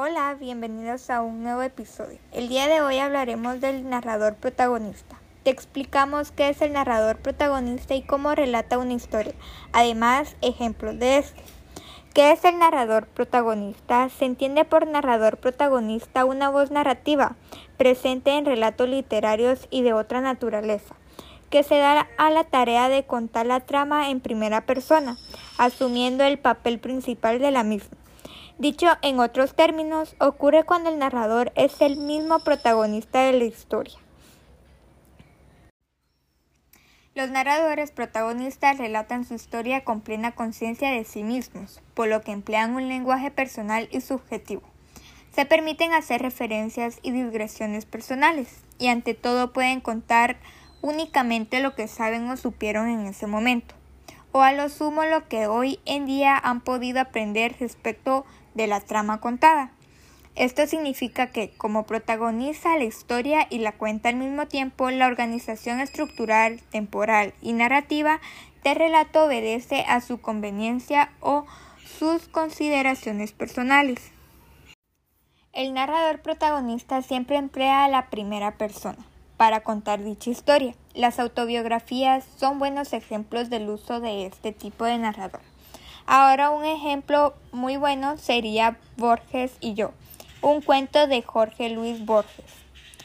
Hola, bienvenidos a un nuevo episodio. El día de hoy hablaremos del narrador protagonista. Te explicamos qué es el narrador protagonista y cómo relata una historia. Además, ejemplos de este. ¿Qué es el narrador protagonista? Se entiende por narrador protagonista una voz narrativa presente en relatos literarios y de otra naturaleza, que se da a la tarea de contar la trama en primera persona, asumiendo el papel principal de la misma. Dicho en otros términos, ocurre cuando el narrador es el mismo protagonista de la historia. Los narradores protagonistas relatan su historia con plena conciencia de sí mismos, por lo que emplean un lenguaje personal y subjetivo. Se permiten hacer referencias y digresiones personales, y ante todo pueden contar únicamente lo que saben o supieron en ese momento, o a lo sumo lo que hoy en día han podido aprender respecto de la trama contada. Esto significa que, como protagoniza la historia y la cuenta al mismo tiempo, la organización estructural, temporal y narrativa del relato obedece a su conveniencia o sus consideraciones personales. El narrador protagonista siempre emplea la primera persona para contar dicha historia. Las autobiografías son buenos ejemplos del uso de este tipo de narrador. Ahora un ejemplo muy bueno sería Borges y yo, un cuento de Jorge Luis Borges.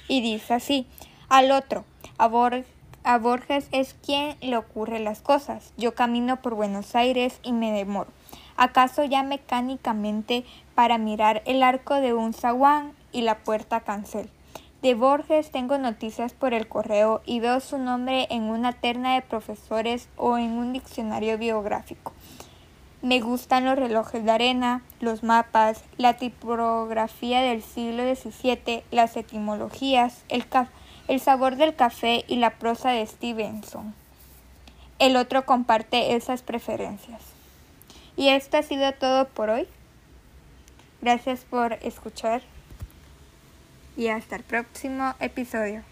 Y dice así, al otro, a, Borges es quien le ocurre las cosas. Yo camino por Buenos Aires y me demoro. ¿Acaso ya mecánicamente para mirar el arco de un zaguán y la puerta cancel? De Borges tengo noticias por el correo y veo su nombre en una terna de profesores o en un diccionario biográfico. Me gustan los relojes de arena, los mapas, la tipografía del siglo XVII, las etimologías, el, el sabor del café y la prosa de Stevenson. El otro comparte esas preferencias. Y esto ha sido todo por hoy. Gracias por escuchar y hasta el próximo episodio.